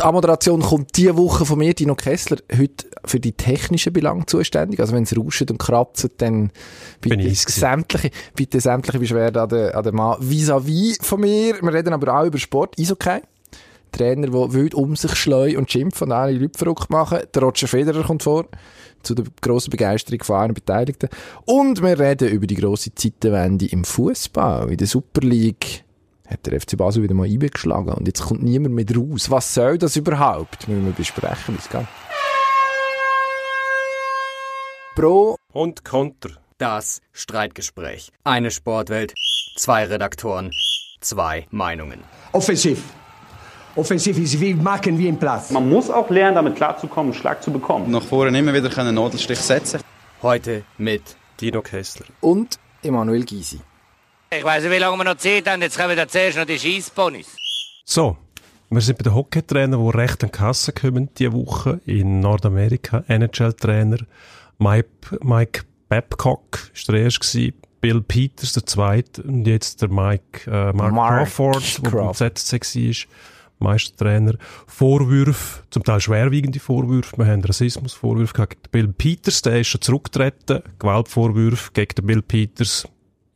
Die Ammoderation kommt diese Woche von mir, Dino Kessler, heute für die technischen Belange zuständig. Also wenn es rauscht und kratzt, dann bitte sämtliche, bitte sämtliche Beschwerden an den, an den Mann vis-à-vis von mir. Wir reden aber auch über Sport, Eishockey. Trainer, die wild um sich schleuen und schimpfen und alle Leute verrückt machen. Der Roger Federer kommt vor, zu der grossen Begeisterung von allen Beteiligten. Und wir reden über die grosse Zeitenwende im Fußball, in der Super League hat der FC Basel wieder mal eingeschlagen und jetzt kommt niemand mehr raus. Was soll das überhaupt? Müssen wir besprechen, wie es geht. Pro und Konter. Das Streitgespräch. Eine Sportwelt, zwei Redaktoren, zwei Meinungen. Offensiv. Offensiv ist wie machen wie im Platz. Man muss auch lernen, damit klarzukommen, Schlag zu bekommen. Nach vorne immer wieder einen Nadelstich setzen. Heute mit Dino Kessler und Emanuel Gysi. Ich weiß nicht, wie lange wir noch Zeit haben. Jetzt kommen wir zuerst noch die Schießponys. So, wir sind bei den Hockeytrainern, die recht an die Kasse kommen diese Woche in Nordamerika. NHL-Trainer Mike, Mike Babcock war der erste, Bill Peters der zweite und jetzt der Mike äh, Mark, Mark Crawford, der beim ZSC war. Meistertrainer. Vorwürfe, zum Teil schwerwiegende Vorwürfe. Wir haben Rassismusvorwürfe gegen Bill Peters, der ist schon zurückgetreten. Gewaltvorwürfe gegen den Bill Peters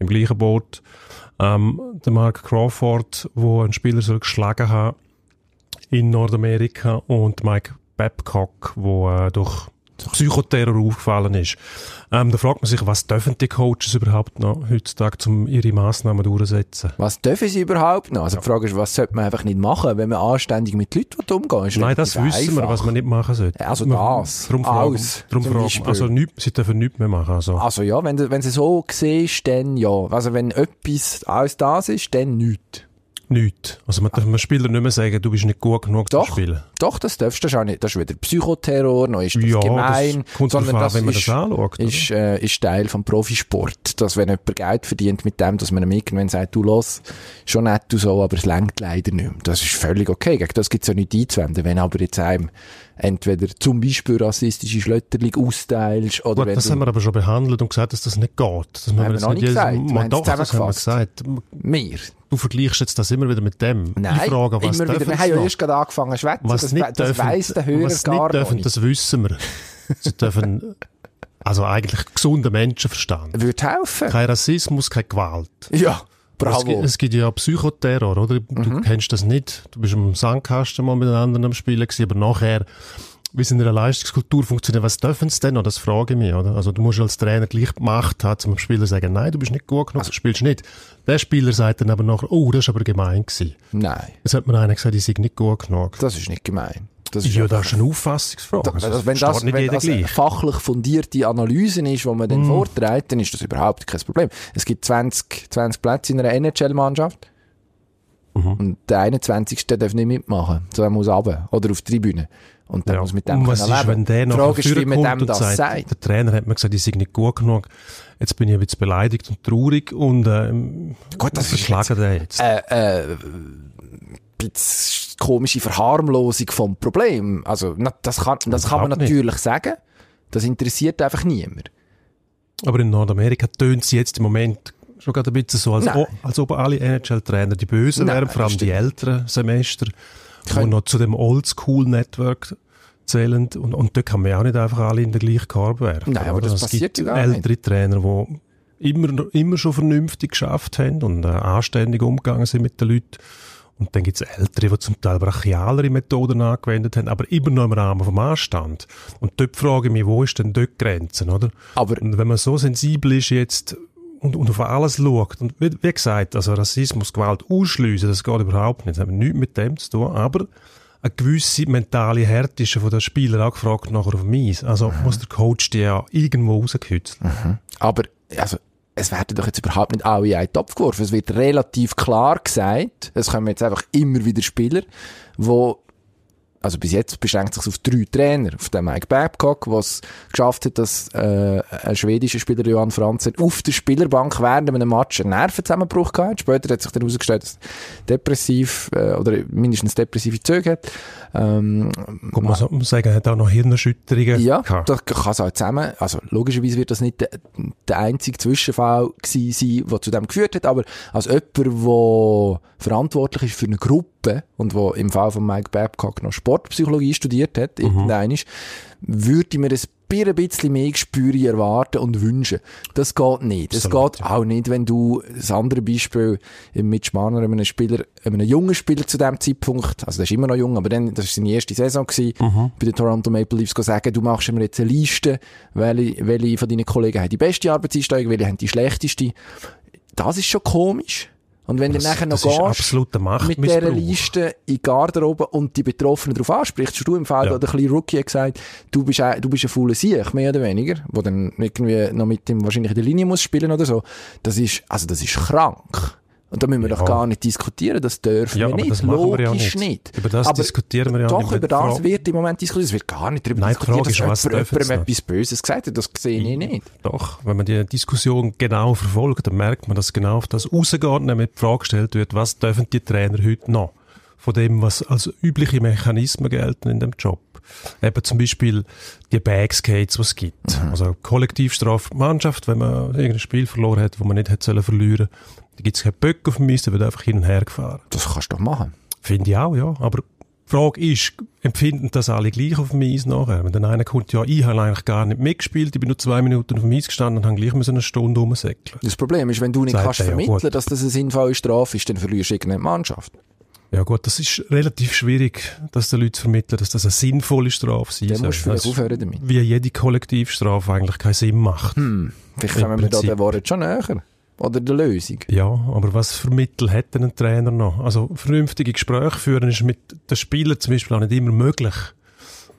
im gleichen Boot. Ähm, der Mark Crawford, wo ein Spieler soll geschlagen hat in Nordamerika und Mike Babcock, wo äh, durch Psychoterror aufgefallen ist. Ähm, da fragt man sich, was dürfen die Coaches überhaupt noch heutzutage, um ihre Massnahmen durchzusetzen? Was dürfen sie überhaupt noch? Also ja. die Frage ist, was sollte man einfach nicht machen, wenn man anständig mit Leuten umgehen Ist Nein, das wissen einfach. wir, was man nicht machen sollte. Also das. Darum fragen, darum fragen, also nicht, sie dürfen nichts mehr machen. Also, also ja, wenn, wenn sie so siehst, dann ja. Also wenn etwas alles das ist, dann nichts. Nichts. Also man darf einem Spieler nicht mehr sagen, du bist nicht gut genug doch, zum Spielen. Doch, das darfst du auch nicht. Das ist wieder Psychoterror, noch ist das ja, gemein. Das sondern das, wenn man ist, das anschaut. Ist, äh, ist Teil vom Profisport. Dass wenn jemand Geld verdient mit dem, dass man ihm irgendwann sagt, du los, schon nett du so, aber es längt leider nicht mehr. Das ist völlig okay. Gegen das gibt es ja nicht einzuwenden. Wenn aber jetzt einem entweder zum Beispiel rassistische Schlötterling austeilst oder Gut, Das haben wir aber schon behandelt und gesagt, dass das nicht geht. Das haben wir das noch nicht gesagt. Man, doch, das haben wir gesagt. Wir. Du vergleichst jetzt das immer wieder mit dem. Nein, ich frage, was immer wieder. Wir haben ja erst gerade angefangen zu schwätzen. Was das, nicht das dürfen, weiss der Hörer was gar nicht dürfen, nicht. das wissen wir. Sie dürfen, also eigentlich gesunder Menschenverstand. Würde helfen. Kein Rassismus, keine Gewalt. Ja. Bravo. Es gibt, es gibt ja Psychoterror, oder? Du mhm. kennst das nicht. Du bist im Sandkasten mal mit den anderen am Spielen gewesen, aber nachher wie es in einer Leistungskultur funktioniert, was dürfen sie denn noch? Das frage ich mich, oder? Also du musst als Trainer gleich gemacht haben, zum Spieler sagen, nein, du bist nicht gut genug, also, du spielst nicht. Der Spieler sagt dann aber nachher, oh, das ist aber gemein gewesen. Nein. Jetzt hat mir einer gesagt, ich sei nicht gut genug. Das ist nicht gemein. Das ist ja, das ist eine Auffassungsfrage. Also, das, wenn das, wenn das eine fachlich fundierte Analyse ist, die man dann mm. vorträgt, dann ist das überhaupt kein Problem. Es gibt 20, 20 Plätze in einer NHL-Mannschaft. Mhm. Und der 21. darf nicht mitmachen. So, er muss runter. Oder auf die Tribüne. Und dann ja. muss mit dem und was ist, wenn der noch Frage ist, wie man dem das sagt, sagt. Der Trainer hat mir gesagt, ich sei nicht gut genug. Jetzt bin ich ein bisschen beleidigt und traurig und ähm, Gut, das ist jetzt, jetzt. Äh, äh, komische Verharmlosung vom Problem. Also das kann, das kann man natürlich nicht. sagen. Das interessiert einfach niemand. Aber in Nordamerika tönt sie jetzt im Moment schon gerade ein bisschen so, als, o, als ob alle NHL-Trainer die Bösen wären, vor allem die älteren Semester die noch zu dem Oldschool-Network zählen. Und, und dort kann man ja auch nicht einfach alle in der gleichen Karbe werfen. Nein, aber das es passiert gibt ältere nicht. Trainer, die immer, immer schon vernünftig geschafft haben und äh, anständig umgegangen sind mit den Leuten. Und dann gibt es Ältere, die zum Teil brachialere Methoden angewendet haben, aber immer noch im Rahmen vom Anstand. Und dort frage ich mich, wo ist denn dort die Grenze, oder? Aber und wenn man so sensibel ist jetzt und, und auf alles schaut, und wie, wie gesagt, also Rassismus, Gewalt ausschliessen, das geht überhaupt nicht, das hat nichts mit dem zu tun, aber eine gewisse mentale Härte ist von den Spielern auch gefragt nachher auf Eis. Also mhm. muss der Coach die ja irgendwo rausgekützeln. Mhm. Aber, also, es werden doch jetzt überhaupt nicht alle in einen Topf geworfen. Es wird relativ klar gesagt, es kommen jetzt einfach immer wieder Spieler, die also bis jetzt beschränkt sich auf drei Trainer. Auf den Mike Babcock, der es geschafft hat, dass äh, ein schwedischer Spieler, Johann Franzen, auf der Spielerbank während einem Match einen Nervenzusammenbruch gehabt Später hat sich dann herausgestellt, dass er depressiv äh, oder mindestens depressive Züge hat. Ähm, Kann man so sagen, er hat auch noch Hirnerschütterungen Ja, gehabt. das kann es auch zusammen. Also logischerweise wird das nicht der, der einzige Zwischenfall gewesen sein, der zu dem geführt hat, aber als jemand, der verantwortlich ist für eine Gruppe, Gruppe und wo im Fall von Mike Babcock noch Sportpsychologie studiert hat, mhm. irgendein würde mir ein ein bisschen mehr Gespür erwarten und wünschen. Das geht nicht. Das geht auch nicht, wenn du das andere Beispiel im Mitch Marner, einem Spieler, einem jungen Spieler zu dem Zeitpunkt, also der ist immer noch jung, aber dann, das war seine erste Saison gewesen, mhm. bei den Toronto Maple Leafs, sagen, du machst mir jetzt eine Liste, welche, welche von deinen Kollegen haben die beste Arbeitseinstellung, welche haben die schlechteste. Das ist schon komisch. Und wenn das, du nachher noch gehst, mit dieser Liste in die Garderobe und die Betroffenen darauf ansprichst, du im Fall, ja. wo der kleine Rookie hat gesagt, du bist, ein, du bist ein fauler Sieg, mehr oder weniger, wo dann irgendwie noch mit dem wahrscheinlich in der Linie muss spielen oder so. Das ist, also das ist krank. Und da müssen wir ja. doch gar nicht diskutieren, das dürfen ja, wir nicht, logisch wir ja nicht. nicht. Über das aber diskutieren wir ja doch, nicht. Doch, über das wird im Moment diskutiert, es wird gar nicht darüber Nein, diskutiert, dass ist, jemand, jemandem etwas Böses gesagt hat, das sehe ich nicht. Doch, wenn man die Diskussion genau verfolgt, dann merkt man, dass genau auf das rausgeht, nämlich die Frage gestellt wird, was dürfen die Trainer heute noch? Von dem, was als übliche Mechanismen gelten in dem Job. Eben zum Beispiel die Bagskates, die es gibt. Mhm. Also Kollektivstrafe Mannschaft, wenn man irgendein Spiel verloren hat, wo man nicht hätte verlieren sollen da gibt es keinen Böck auf dem Eis, der wird einfach hin und her gefahren. Das kannst du doch machen. Finde ich auch, ja. Aber die Frage ist, empfinden das alle gleich auf dem Eis nachher? Wenn dann einer kommt, ja, ich habe eigentlich gar nicht mitgespielt, ich bin nur zwei Minuten auf dem Eis gestanden und habe gleich eine Stunde rumsäckeln. Das Problem ist, wenn du nicht Sagt kannst vermitteln, ja, dass das eine sinnvolle Strafe ist, dann verlierst du irgendeine Mannschaft. Ja gut, das ist relativ schwierig, dass die Leute vermitteln, dass das eine sinnvolle Strafe sein soll. Dann musst du vielleicht aufhören damit. Wie jede Kollektivstrafe eigentlich keinen Sinn macht. Hm, vielleicht kommen wir da den Worten schon näher oder der Lösung. Ja, aber was für Mittel hat denn ein Trainer noch? Also vernünftige Gespräche führen ist mit den Spielern zum Beispiel auch nicht immer möglich.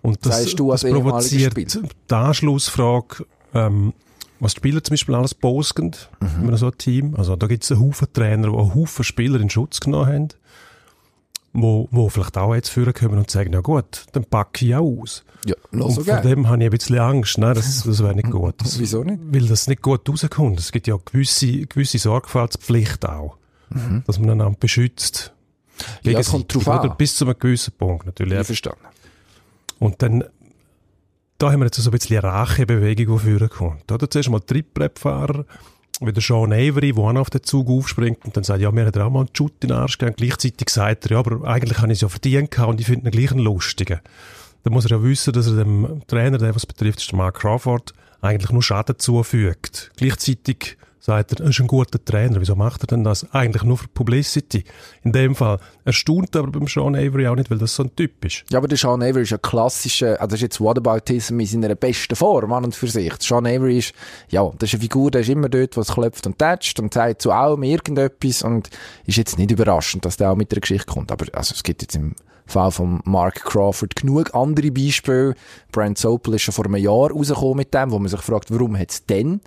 Und das, du das provoziert die Anschlussfrage, ähm, was die Spieler zum Beispiel alles posten, mhm. in so ein Team. Also da gibt es einen Haufen Trainer, die einen Haufen Spieler in Schutz genommen haben wo, wo vielleicht auch jetzt führen können und sagen, ja gut, dann packe ich auch aus. Ja, und so von dem habe ich ein bisschen Angst. Nein, das, das wäre nicht gut. Das, Wieso nicht? Weil das nicht gut rauskommt. Es gibt ja gewisse, gewisse Sorgfaltspflicht auch, mhm. dass man einander beschützt. Ja, das kommt drauf an. Bis zu einem gewissen Punkt natürlich. Ich verstanden. Und dann, da haben wir jetzt so ein bisschen eine Rachebewegung, die führen kommt. Oder zuerst mal Trittbrettfahrer, wie der Sean Avery, der auch auf den Zug aufspringt und dann sagt, ja, mir hat er auch mal einen Schutt in den Arsch gegeben. Gleichzeitig sagt er, ja, aber eigentlich habe ich es ja verdient und ich finde ihn gleich einen lustigen. Dann muss er ja wissen, dass er dem Trainer, der was betrifft, ist der Mark Crawford, eigentlich nur Schaden zufügt. Gleichzeitig sagt er, er ist ein guter Trainer. Wieso macht er denn das? Eigentlich nur für Publicity. In dem Fall erstaunt aber beim Sean Avery auch nicht, weil das so ein Typ ist. Ja, aber der Sean Avery ist ein klassischer, also das ist jetzt Whataboutism in seiner besten Form an und für sich. Der Sean Avery ist, ja, das ist eine Figur, der ist immer dort, was klopft und tätscht und sagt zu allem irgendetwas und ist jetzt nicht überraschend, dass der auch mit der Geschichte kommt. Aber also es gibt jetzt im Fall von Mark Crawford genug andere Beispiele. Brent Sopel ist schon vor einem Jahr rausgekommen mit dem, wo man sich fragt, warum hat es denn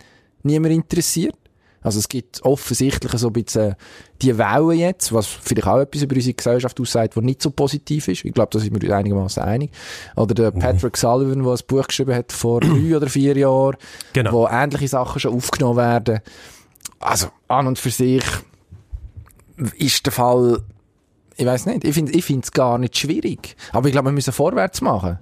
niemand interessiert? Also es gibt offensichtlich so ein bisschen die Welle jetzt, was vielleicht auch etwas über unsere Gesellschaft aussagt, was nicht so positiv ist. Ich glaube, da sind wir einigermaßen einig. Oder der mhm. Patrick Sullivan, der ein Buch geschrieben hat vor drei oder vier Jahren, genau. wo ähnliche Sachen schon aufgenommen werden. Also an und für sich ist der Fall, ich weiß nicht, ich finde ich es gar nicht schwierig. Aber ich glaube, wir müssen vorwärts machen.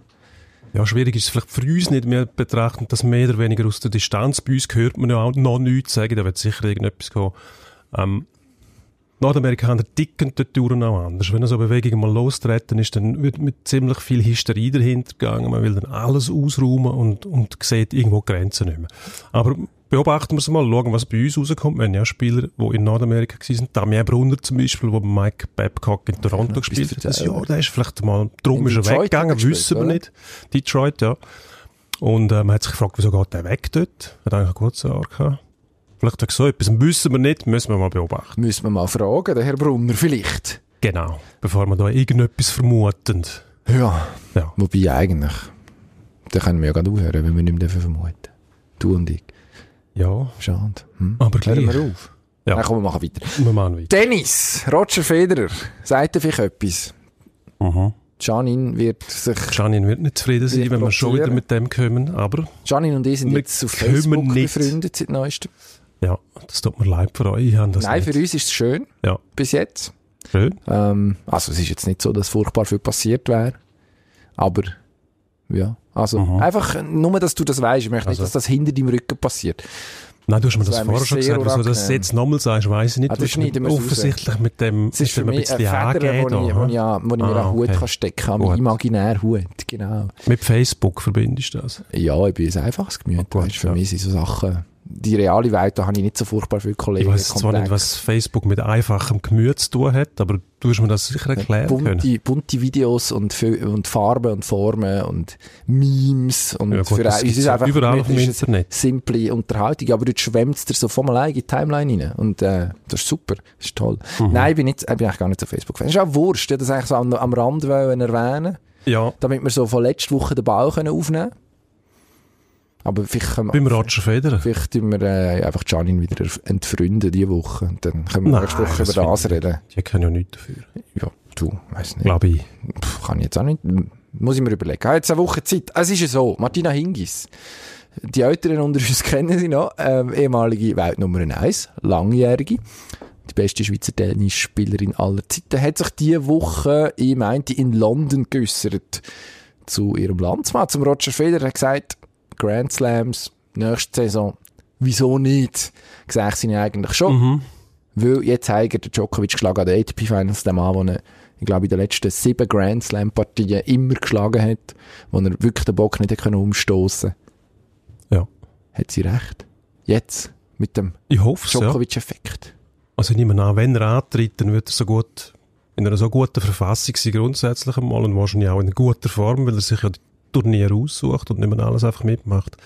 Ja, schwierig ist es vielleicht für uns nicht. Wir betrachten das mehr oder weniger aus der Distanz. Bei uns hört man ja auch noch nichts sagen, da wird sicher irgendetwas kommen. Ähm, Nordamerikaner ticken dort auch anders. Wenn so Bewegungen mal lostreten ist, dann wird mit ziemlich viel Hysterie dahinter gegangen. Man will dann alles ausräumen und, und sieht irgendwo Grenzen nicht mehr. Aber beobachten wir es mal, schauen, was bei uns rauskommt. Wir haben ja Spieler, die in Nordamerika waren. Damien Brunner zum Beispiel, der Mike Babcock in Toronto ja, gespielt hat. Das Jahr, der ist vielleicht mal, drum ist er weggegangen, wissen wir oder? nicht. Detroit, ja. Und äh, man hat sich gefragt, wieso geht der weg dort? Hat eigentlich einen guten Jahr gehabt. Vielleicht hat so etwas, wissen wir nicht, müssen wir mal beobachten. Müssen wir mal fragen, der Herr Brunner vielleicht. Genau, bevor wir da irgendetwas vermuten. Ja, ja. wobei eigentlich, da können wir ja gerade aufhören, wenn wir nicht mehr vermuten. Du und ich. Ja. Schade. Hm? Aber gleich. Hören wir auf. Ja. Dann kommen wir machen weiter. Wir machen weiter. Dennis, Roger Federer, sagt er vielleicht etwas? Mhm. Janin wird sich... Janin wird nicht zufrieden sein, wenn wir schon wieder mit dem kommen, aber... Janin und ich sind jetzt auf Facebook nicht. befreundet seit neuestem. Ja, das tut mir leid für euch. Nein, nicht. für uns ist es schön. Ja. Bis jetzt. Schön. Ähm, also es ist jetzt nicht so, dass furchtbar viel passiert wäre. Aber, ja. Also, mhm. einfach nur, dass du das weißt. Ich möchte also. nicht, dass das hinter deinem Rücken passiert. Nein, du hast mir das, das vorher schon gesagt. Wieso das jetzt nochmal sagst, weiss ich nicht. Ah, du mit, offensichtlich raus. mit dem, es ist mit dem ein angeben. Wo ich, wo ich, wo ich mir ah, einen Hut okay. kann stecken kann, meinen imaginären Hut, genau. Mit Facebook verbindest du das? Ja, ich bin ein einfaches Gemüt. Oh, weißt, für ja. mich sind so Sachen die reale Welt, da habe ich nicht so furchtbar viele Kollegen. Ich weiß zwar nicht, was Facebook mit einfachem Gemüt zu tun hat, aber du hast mir das sicher erklären bunte, können. Bunte Videos und, und Farben und Formen und Memes und ja, gut, für uns ist einfach überall auf dem Internet. simple Unterhaltung, aber du schwemmst dir so vom allein in die Timeline rein und äh, das ist super, das ist toll. Mhm. Nein, ich bin, nicht, ich bin eigentlich gar nicht so Facebook-Fan. Das ist auch Wurscht, ich das eigentlich so am, am Rand erwähnen ja. damit wir so von letzter Woche den Ball aufnehmen können. Aber vielleicht können wir, Beim Roger Federer? Vielleicht tun wir äh, einfach Janin wieder entfreunden diese Woche. Und dann können wir Nein, nächste Woche über das reden. Die können ja nichts dafür. Ja, du, weiss nicht. Glaube ich. Pff, kann ich jetzt auch nicht. Muss ich mir überlegen. Ich habe jetzt eine Woche Zeit. Es ist ja so, Martina Hingis. Die Älteren unter uns kennen sie noch. Ähm, ehemalige Weltnummer 1, langjährige. Die beste Schweizer Tennisspielerin aller Zeiten. Hat sich diese Woche, ich meinte, in London geäussert zu ihrem Landsmann, zum Roger Federer. Er hat gesagt, Grand Slams nächste Saison. Wieso nicht? Sehe ich sie eigentlich schon. Mhm. Weil jetzt hat der Djokovic geschlagen an den ATP Finals, der Mann, der ich glaube, in den letzten sieben Grand Slam Partien immer geschlagen hat, wo er wirklich den Bock nicht hätte umstoßen Ja. Hat sie recht. Jetzt. Mit dem Djokovic-Effekt. Ja. Also ich nehme an, wenn er antritt, dann wird er so gut, in einer so guten Verfassung sein grundsätzlich einmal und wahrscheinlich auch in guter Form, weil er sich ja Turnier aussucht und nicht mehr alles einfach mitmacht,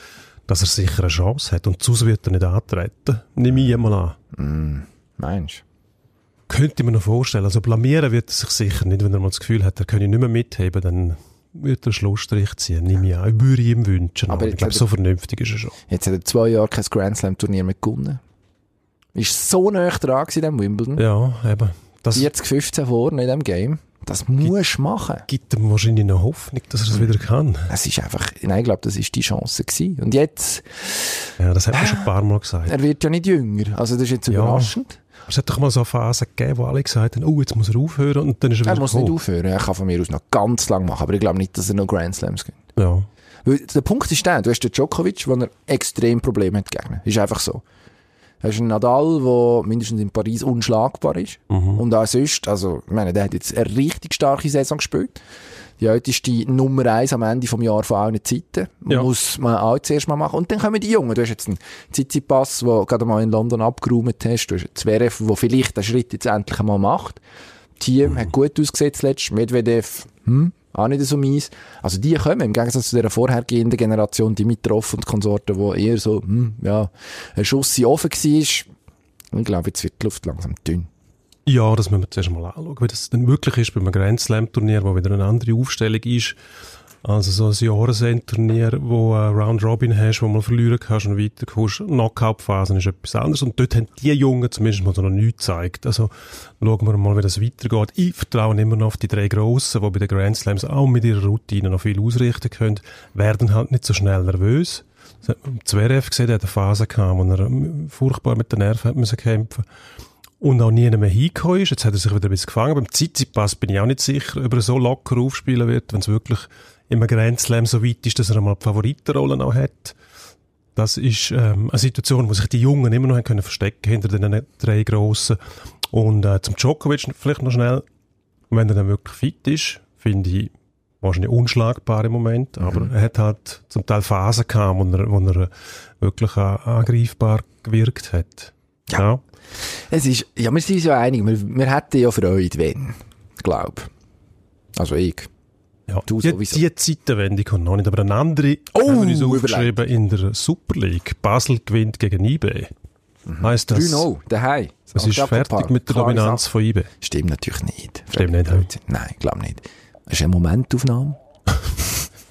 dass er sicher eine Chance hat. Und sonst wird er nicht antreten. Nehme ich mal an. Mm, meinst Könnte ich mir noch vorstellen. Also blamieren wird er sich sicher nicht, wenn er mal das Gefühl hat, er könne nicht mehr mitheben, dann wird er Schlussstrich ziehen. Nehme ich an. Ich würde ihm wünschen. Aber ich glaube, so vernünftig ist er schon. Jetzt hat er zwei Jahre kein Grand Slam Turnier mehr gewonnen. Ist so nah dran in diesem Wimbledon. Ja, eben. Das 40, 15 vor in diesem Game. Das musst du machen. Gibt ihm wahrscheinlich noch Hoffnung, dass er es wieder kann. Es ist einfach, nein, ich glaube, das ist die Chance gewesen. Und jetzt... Ja, das hat man schon ein paar Mal gesagt. Er wird ja nicht jünger, also das ist jetzt überraschend. Ja. Es hat doch mal so eine Phase gegeben, wo alle gesagt haben, oh, jetzt muss er aufhören und dann ist er wieder Er muss nicht aufhören, er kann von mir aus noch ganz lang machen, aber ich glaube nicht, dass er noch Grand Slams gibt. Ja. Weil der Punkt ist der, du hast den Djokovic, wo er extrem Probleme hat gegen. Ist einfach so. Hast einen Nadal, der mindestens in Paris unschlagbar ist. Mhm. Und auch sonst, also, ich meine, der hat jetzt eine richtig starke Saison gespielt. Die älteste Nummer eins am Ende vom Jahr von allen Zeiten. Ja. Muss man auch zuerst mal machen. Und dann kommen die Jungen. Du hast jetzt einen Tsitsipas, den gerade mal in London abgeräumt hast. Du hast einen Zverev, der vielleicht den Schritt jetzt endlich einmal macht. Team mhm. hat gut ausgesetzt letztes. Medvedev, hm, auch nicht so mies. Also die kommen, im Gegensatz zu der vorhergehenden Generation, die Mitroff und Konsorten, wo eher so, hm, ja, ein Schuss in offen war. Ich glaube, jetzt wird die Luft langsam dünn. Ja, das müssen wir zuerst mal anschauen, wie das denn möglich ist bei einem Grand Slam Turnier, wo wieder eine andere Aufstellung ist. Also so ein Jahresendturnier, wo ein Round Robin hast, wo man verlieren kannst und weiterkommst. Knockout-Phasen ist etwas anderes. Und dort haben die Jungen zumindest mal noch nichts gezeigt. Also schauen wir mal, wie das weitergeht. Ich vertraue immer noch auf die drei Grossen, die bei den Grand Slams auch mit ihrer Routine noch viel ausrichten können, werden halt nicht so schnell nervös. Zverev gesehen, der hat eine Phase gehabt, wo er furchtbar mit den Nerven hat kämpfen und auch nie mehr hingekommen ist. Jetzt hat er sich wieder ein bisschen gefangen. Beim Tsitsipas bin ich auch nicht sicher, ob er so locker aufspielen wird, wenn es wirklich im Grand Slam so weit ist, dass er einmal die Favoritenrolle noch hat. Das ist ähm, eine Situation, wo sich die Jungen immer noch haben können verstecken hinter den drei Grossen. Und äh, zum Djokovic vielleicht noch schnell, wenn er dann wirklich fit ist, finde ich wahrscheinlich unschlagbar im Moment, mhm. aber er hat halt zum Teil Phasen gehabt, wo er, wo er wirklich angreifbar gewirkt hat. Ja. ja. Es ist, ja, wir sind uns ja einig, wir, wir hätten ja Freude, wenn, glaube Also ich. Ja, du die, sowieso. die Zeitenwende kommt noch nicht, aber eine andere oh, haben wir uns aufgeschrieben in der Super League. Basel gewinnt gegen IB. Mhm. Heißt das? 3-0, daheim. Es ist fertig mit der Dominanz von IB. Stimmt natürlich nicht. Stimmt nicht. Nicht. Nein, glaube nicht. Das ist eine Momentaufnahme.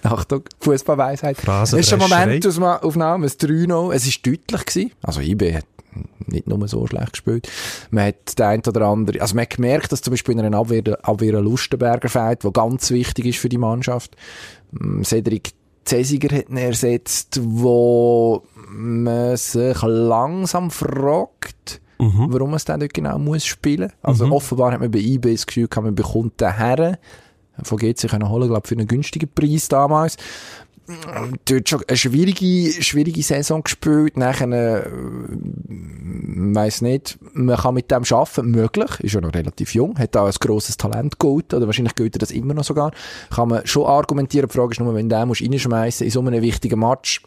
Achtung, Fußballweisheit. Es ist eine Momentaufnahme, ein 3-0. Es war deutlich gewesen. Also IB hat nicht nur so schlecht gespielt. Man hat den ein oder andere, also man hat gemerkt, dass zum Beispiel in einer Abwehr, Abwehr Lustenberger fehlt, der ganz wichtig ist für die Mannschaft. Mm, Cedric Cesiger hat ihn ersetzt, wo man sich langsam fragt, mhm. warum es dann dort genau muss spielen. Also mhm. offenbar hat man bei eBay das Gefühl, man bekommt den Herren von GC können holen, glaube für einen günstigen Preis damals. Dort schon eine schwierige, schwierige Saison gespielt. Nachher, äh, weiss nicht, man kann mit dem arbeiten, möglich. Ist ja noch relativ jung, hat auch ein grosses Talent geholt, oder wahrscheinlich gilt er das immer noch sogar. Kann man schon argumentieren. Die Frage ist nur, wenn du den reinschmeißen in so einem wichtigen Match,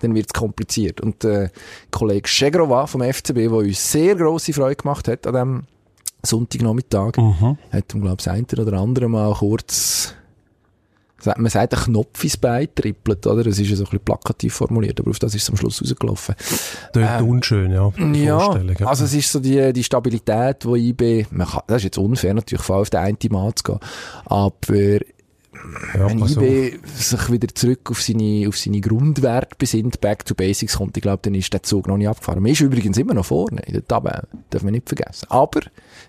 dann wird es kompliziert. Und äh, Kollege Schegrova vom FCB, der uns sehr grosse Freude gemacht hat an dem Sonntagnachmittag, mhm. hat ihm, glaube ich, das eine oder andere Mal kurz man sagt, ein Knopf ins Bein trippelt, oder? Das ist ja so ein bisschen plakativ formuliert, aber auf das ist es am Schluss rausgelaufen. Das ist ähm, unschön, ja. Ja, also es ist so die, die Stabilität, die IB, man kann, das ist jetzt unfair natürlich, voll auf den einen Mann zu gehen, aber ja, wenn also. IB sich wieder zurück auf seine, auf seine Grundwerte besinnt, back to basics kommt, ich glaube, dann ist der Zug noch nicht abgefahren. Man ist übrigens immer noch vorne in der Tabelle, darf man nicht vergessen. Aber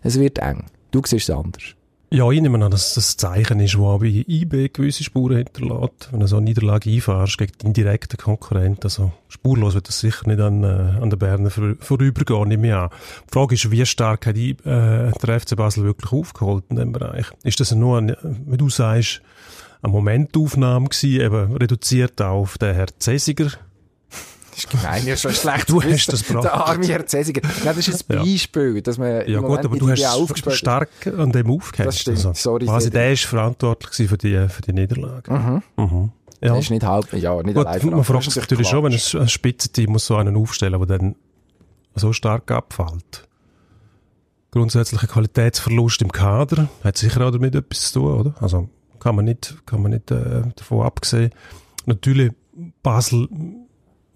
es wird eng. Du siehst es anders. Ja, ich nehme an, dass das Zeichen ist, das auch bei IB gewisse Spuren hinterlässt. Wenn du so eine Niederlage einfahrst gegen den direkten Konkurrenten, also spurlos wird das sicher nicht an, äh, an den Berner vor, vorübergehen, nehme ich an. Die Frage ist, wie stark hat die, äh, der FC Basel wirklich aufgeholt in diesem Bereich? Ist das nur, ein, wie du sagst, eine Momentaufnahme gewesen, eben reduziert auf den Herr Cäsiger, das ist gemein, ja schon schlecht. Du hast das gebracht. Der arme Herr Cäsiger. Nein, das ist ein Beispiel, ja. dass man Ja gut, aber du hast stark an dem aufgehört. Das stimmt, also, sorry. Quasi der ist verantwortlich für die, für die Niederlage. Mhm. Mhm. Ja. Das ist nicht halb, ja, nicht gut, allein Man fragt sich natürlich schon, wenn ein, ein Spitzenteam muss so einen aufstellen, der dann so stark abfällt. Grundsätzlicher Qualitätsverlust im Kader hat sicher auch damit etwas zu tun, oder? Also kann man nicht, kann man nicht äh, davon absehen. Natürlich Basel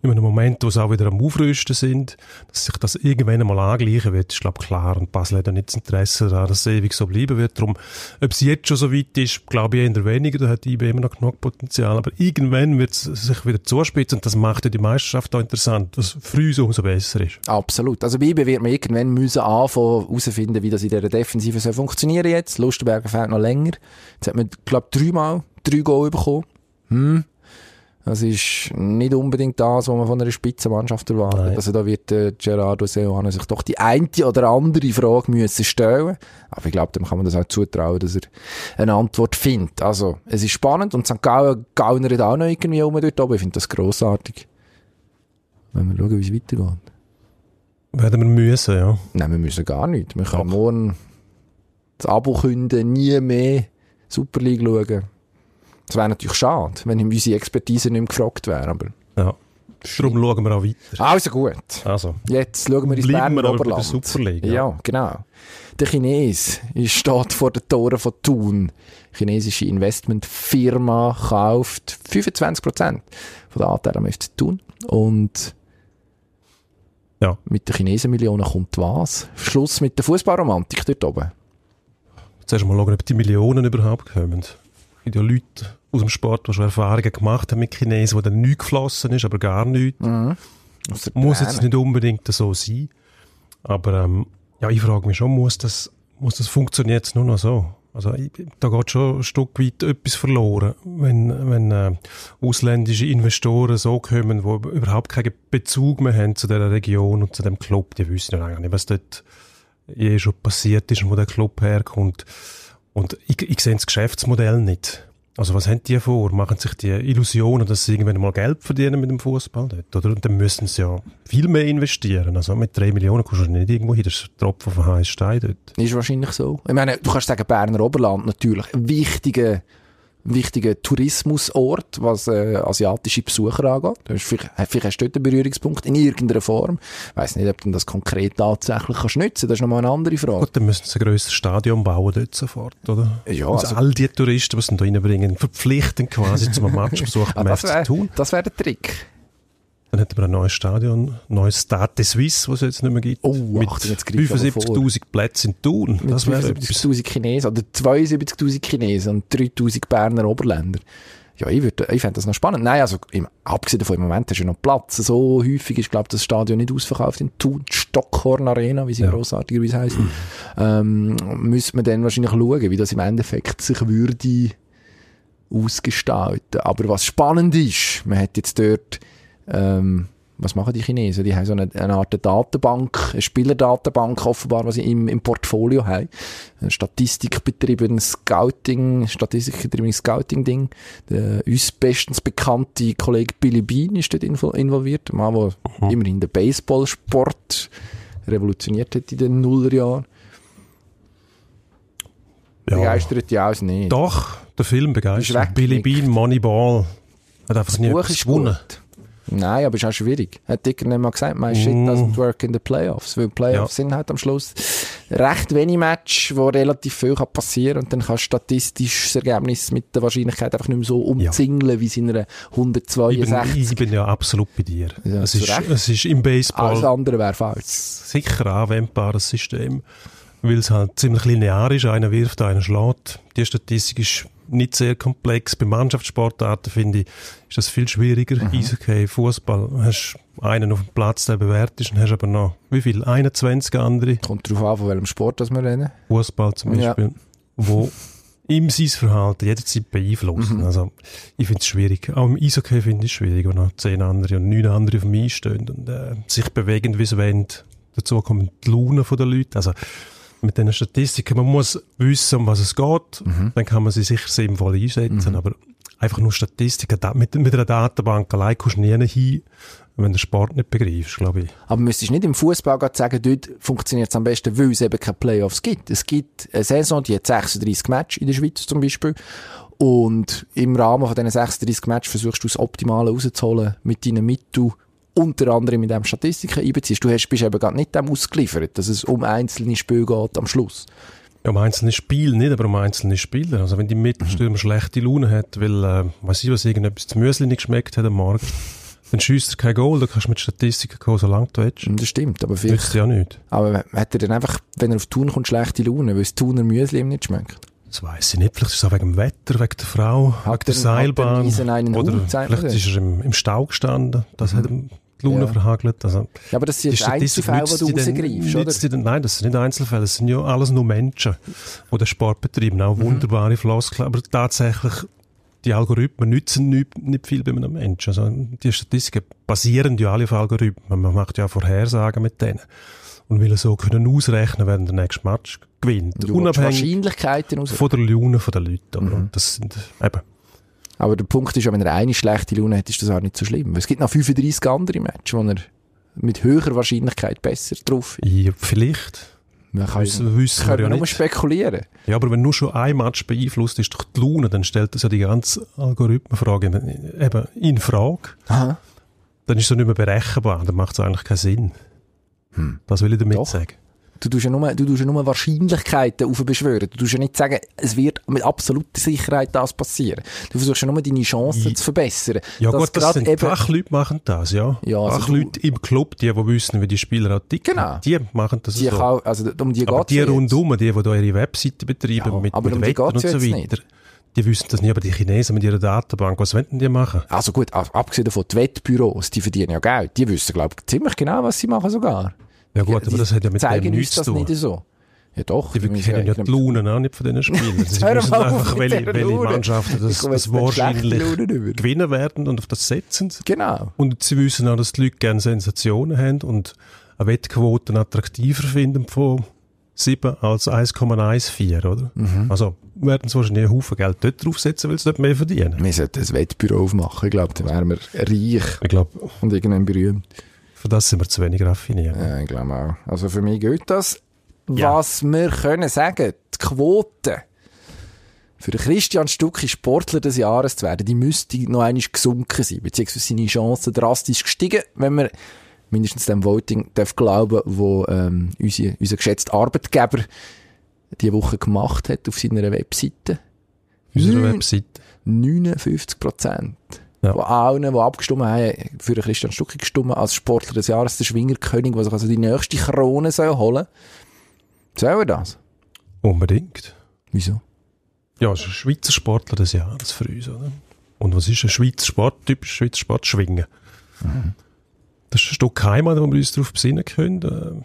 in einem Moment, wo sie auch wieder am Aufrüsten sind, dass sich das irgendwann einmal angleichen wird, ist, glaube klar. Und Basel hat ja nicht das Interesse daran, dass es ewig so bleiben wird. Darum, ob es jetzt schon so weit ist, glaube ich eher weniger, da hat IB immer noch genug Potenzial. Aber irgendwann wird es sich wieder zuspitzen und das macht ja die Meisterschaft auch interessant, was für uns umso besser ist. Absolut. Also bei IB wird man irgendwann müssen anfangen, herausfinden, wie das in dieser Defensive soll funktionieren jetzt. Lustenberger fehlt noch länger. Jetzt hat man, glaube ich, dreimal drei Goal bekommen. Hm. Das ist nicht unbedingt das, was man von einer Spitzenmannschaft erwartet. Nein. Also da wird äh, Gerardo Seoane sich doch die eine oder andere Frage müssen stellen. Aber ich glaube, dem kann man das auch zutrauen, dass er eine Antwort findet. Also, es ist spannend und St. Gallen gaunert auch noch irgendwie um dort oben. Ich finde das grossartig. Wenn wir schauen, wie es weitergeht. Werden wir müssen, ja? Nein, wir müssen gar nicht. Wir können morgen das Abo künden, nie mehr Super League schauen. Das wäre natürlich schade, wenn unsere Expertise nicht mehr gefragt wäre. Aber ja. Darum schauen wir auch weiter. Also gut. Also. Jetzt schauen wir ins Berner Oberland. Superliga. Ja. ja, genau. Der Chines steht vor den Toren von Thun. Die chinesische Investmentfirma kauft 25% von den Anteilen am FC Thun. Und ja. mit den Chinesen-Millionen kommt was? Schluss mit der Fußballromantik dort oben. Zuerst mal schauen, ob die Millionen überhaupt kommen. Es gibt ja Leute, aus dem Sport, schon Erfahrungen gemacht haben mit Chinesen, wo dann nichts geflossen ist, aber gar nichts. Mhm. Muss jetzt nicht unbedingt so sein. Aber ähm, ja, ich frage mich schon, muss das, muss das funktionieren jetzt nur noch so? Also ich, da geht schon ein Stück weit etwas verloren, wenn, wenn äh, ausländische Investoren so kommen, die überhaupt keinen Bezug mehr haben zu dieser Region und zu dem Club. Die wissen ja eigentlich nicht, was dort je schon passiert ist und wo der Club herkommt. Und ich, ich sehe das Geschäftsmodell nicht. Also was haben die vor? Machen sich die Illusionen, dass sie irgendwann mal Geld verdienen mit dem Fußball dort? Oder? Und dann müssen sie ja viel mehr investieren. Also mit drei Millionen kommst du nicht irgendwo hin. Das ist ein Tropfen von heißen Stein dort. Ist wahrscheinlich so. Ich meine, du kannst sagen, Berner Oberland natürlich. Ein wichtiger Tourismusort, was äh, asiatische Besucher angeht. Vielleicht, vielleicht hast du dort einen Berührungspunkt in irgendeiner Form. Ich weiss nicht, ob du das konkret tatsächlich kannst nutzen Das ist nochmal eine andere Frage. Gut, dann müssen sie ein grösseres Stadion bauen dort sofort, oder? Ja. Also, also all die Touristen, die sie da reinbringen, verpflichten quasi zum Matchbesuch beim FC Thun. Das wäre der Trick. Dann hätten wir ein neues Stadion, ein neues Stade de Suisse, was es jetzt nicht mehr gibt. Oh, mit 75'000 Plätzen in Thun. Mit 75'000 Chinesen oder 72'000 Chinesen und 3'000 Berner Oberländer. Ja, ich, würde, ich fände das noch spannend. Nein, also, im, abgesehen davon, im Moment hast du noch Platz. So häufig ist, glaube ich, das Stadion nicht ausverkauft in Thun, Stockhorn Arena, wie sie ja. grossartigerweise heisst. ähm, müsste man dann wahrscheinlich schauen, wie das im Endeffekt sich würde ausgestalten. Aber was spannend ist, man hat jetzt dort ähm, was machen die Chinesen? Die haben so eine, eine Art Datenbank, eine Spielerdatenbank offenbar, was sie im, im Portfolio haben. Ein statistikbetriebenes Scouting, statistikbetriebenes Scouting-Ding. Der uns bestens bekannte Kollege Billy Bean ist dort involviert. Ein Mann, der mhm. immerhin den Baseballsport revolutioniert hat in den Nullerjahren. Ja. Begeistert ja auch nicht. Doch, der Film begeistert. Billy Bean, Moneyball. Hat einfach nie gewonnen. Gut. Nein, aber ist auch schwierig. Hat Dicker nicht mal gesagt, mein mm. Shit doesn't work in the Playoffs. Weil Playoffs ja. sind halt am Schluss recht wenig Match, wo relativ viel kann passieren und dann kannst du statistisch das Ergebnis mit der Wahrscheinlichkeit einfach nicht mehr so umzingeln, ja. wie es in einer 162. Ich bin, ich bin ja absolut bei dir. Ja, es, ist, es ist im Baseball... Alles andere wäre falsch. Sicher anwendbares System, weil es halt ziemlich linear ist. Einer wirft, einer schlägt. Die Statistik ist nicht sehr komplex. Bei Mannschaftssportarten finde ich, ist das viel schwieriger. Mhm. Eishockey, Fußball, hast einen auf dem Platz, der bewährt ist, und hast aber noch, wie viel? 21 andere. Kommt darauf an, von welchem Sport das wir reden. Fußball zum Beispiel, ja. wo ihm sein Verhalten jederzeit beeinflussen. Mhm. Also, ich finde es schwierig. Auch im Eishockey finde ich es schwierig, wo noch zehn andere und neun andere auf dem Eis stehen und äh, sich bewegen, wie sie wollen. Dazu kommen die Launen der Leute. Also, mit diesen Statistiken. Man muss wissen, um was es geht. Mhm. Dann kann man sie sicher sinnvoll einsetzen. Mhm. Aber einfach nur Statistiken, mit, mit einer Datenbank allein kommst du nie hin, wenn du den Sport nicht begreifst, glaube ich. Aber müsstest nicht im Fußball sagen, dort funktioniert es am besten, weil es eben keine Playoffs gibt. Es gibt eine Saison, die hat 36 Matches in der Schweiz zum Beispiel. Und im Rahmen von diesen 36 Matches versuchst du das Optimale rauszuholen mit deinen Mitteln unter anderem in dem Statistiken einbeziehst. Du hast, bist eben gar nicht dem ausgeliefert, dass es um einzelne Spiele geht am Schluss. Ja, um einzelne Spiele nicht, aber um einzelne Spieler. Also wenn die Mittelstürmer mhm. schlechte Laune hat, weil, äh, weiß ich was, irgendetwas zum Müsli nicht geschmeckt hat am Morgen, dann schießt er kein Goal, dann kannst du mit Statistiken kommen, solange du willst. Das stimmt, aber vielleicht... Nützt ja nicht. Aber hat er dann einfach, wenn er auf Tun kommt, schlechte Laune, weil das Tuner Müsli ihm nicht schmeckt? Das weiss ich nicht. Vielleicht ist es auch wegen dem Wetter, wegen der Frau, hat wegen der Seilbahn. Oder Hut, vielleicht ist er im, im Stau gestanden. Das mhm. hat ihm die Laune ja. verhagelt. Also, ja, aber das sind jetzt Einzelfälle, die du rausgreifst, oder? Denn, nein, das sind nicht Einzelfälle, das sind ja alles nur Menschen, die den Sport betreiben. Auch mhm. wunderbare Floskeln, aber tatsächlich die Algorithmen nützen nicht, nicht viel bei einem Menschen. Also, die Statistiken basieren ja alle auf Algorithmen. Man macht ja Vorhersagen mit denen. Und will so können ausrechnen, wer der nächste Match gewinnt. Du Unabhängig Wahrscheinlichkeiten von der Laune der Leute. Mhm. Das sind eben aber der Punkt ist ja, wenn er eine schlechte Laune hat, ist das auch nicht so schlimm. Es gibt noch 35 andere Matches, wo er mit höherer Wahrscheinlichkeit besser drauf ist. Ja, vielleicht. Man kann, wissen, wissen können wir ja nur spekulieren. Ja, aber wenn nur schon ein Match beeinflusst ist durch die Laune, dann stellt das ja die ganze Algorithmenfrage eben in Frage. Aha. Dann ist es nicht mehr berechenbar, dann macht es eigentlich keinen Sinn. Hm. Das will ich damit Doch. sagen. Du tust ja nur, du tust ja nur Wahrscheinlichkeiten aufbeschwören. Du tust ja nicht sagen, es wird mit absoluter Sicherheit das passieren. Du versuchst ja nur deine Chancen I zu verbessern. Ja gut, das sind eben, Fachleute machen das, ja. ja also Fachleute du, im Club, die, die wissen, wie die Spieler ticken, genau. die machen das die so. Kann, also um die aber die rundum, die, die da ihre Webseite betreiben ja, mit, mit um Wetter und so weiter. Nicht. Die wissen das nicht, aber die Chinesen mit ihrer Datenbank, was wollen die machen? Also gut, abgesehen davon, die Wettbüros, die verdienen ja Geld. Die wissen, glaube ich, ziemlich genau, was sie machen sogar. Ja gut, aber das hat ja mit dem nichts zu tun. Nicht so. Ja doch. Die kennen ja die Launen auch nicht von diesen Spielen. Sie wissen einfach, welche, welche Mannschaften das, das wahrscheinlich gewinnen werden und auf das setzen. Genau. Und sie wissen auch, dass die Leute gerne Sensationen haben und eine Wettquote attraktiver finden von 7 als 1,14, oder? Mhm. Also werden sie wahrscheinlich einen Haufen Geld dort draufsetzen, weil sie dort mehr verdienen. Wir sollten ein Wettbüro aufmachen. Ich glaube, dann wären wir reich. Ich glaube. Und irgendwann berühmt. Für das sind wir zu wenig raffiniert. Ja, ich glaube auch. Also für mich gilt das. Ja. Was wir können sagen, die Quote für Christian Stucki Sportler des Jahres zu werden, die müsste noch einmal gesunken sein, beziehungsweise seine Chancen drastisch gestiegen, wenn man mindestens dem Voting darf glauben, wo ähm, unser, unser geschätzter Arbeitgeber diese Woche gemacht hat auf seiner Webseite. Unsere Webseite? 59 Prozent ja. Von allen, die abgestimmt haben, für Christian Stucki gestimmt, als Sportler des Jahres, der Schwingerkönig, der sich also die nächste Krone soll holen soll. Sollen wir das? Unbedingt. Wieso? Ja, es ist ein Schweizer Sportler des Jahres für uns, oder? Und was ist ein Schweizer Sport, typisch Schweizer Sport? Schwingen. Mhm. Das ist ein Stück Heimat, wo wir uns darauf besinnen können. Äh,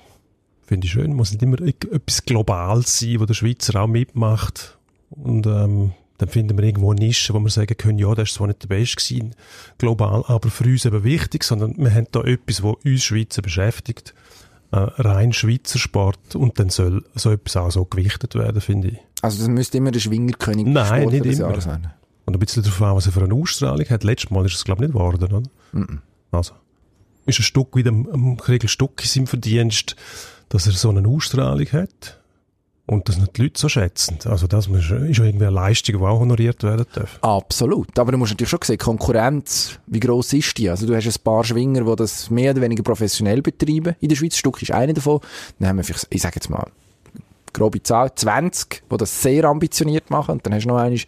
Finde ich schön. Muss nicht immer etwas Globales sein, wo der Schweizer auch mitmacht. Und ähm, dann finden wir irgendwo eine Nische, wo wir sagen können, ja, das ist zwar nicht der Beste gewesen, global, aber für uns eben wichtig, sondern wir haben da etwas, was uns Schweizer beschäftigt, äh, rein Schweizer Sport und dann soll so etwas auch so gewichtet werden, finde ich. Also das müsste immer der Schwingerkönig Nein, Sport nicht immer. sein. Und ein bisschen darauf an, was er für eine Ausstrahlung hat. Letztes Mal ist es, glaube ich, nicht geworden, oder? Mm -mm. Also, ist ein Stück wieder am Kriegel Stuck in seinem Verdienst, dass er so eine Ausstrahlung hat und das nicht die Leute so schätzen. Also das ist irgendwie eine Leistung, die auch honoriert werden darf. Absolut. Aber du musst natürlich schon sehen, Konkurrenz, wie gross ist die? Also du hast ein paar Schwinger, die das mehr oder weniger professionell betreiben. In der Schweiz Stuck ist einer davon. Dann haben wir vielleicht, ich sage jetzt mal, grobe Zahl, 20, die das sehr ambitioniert machen. Und dann hast du noch einmal,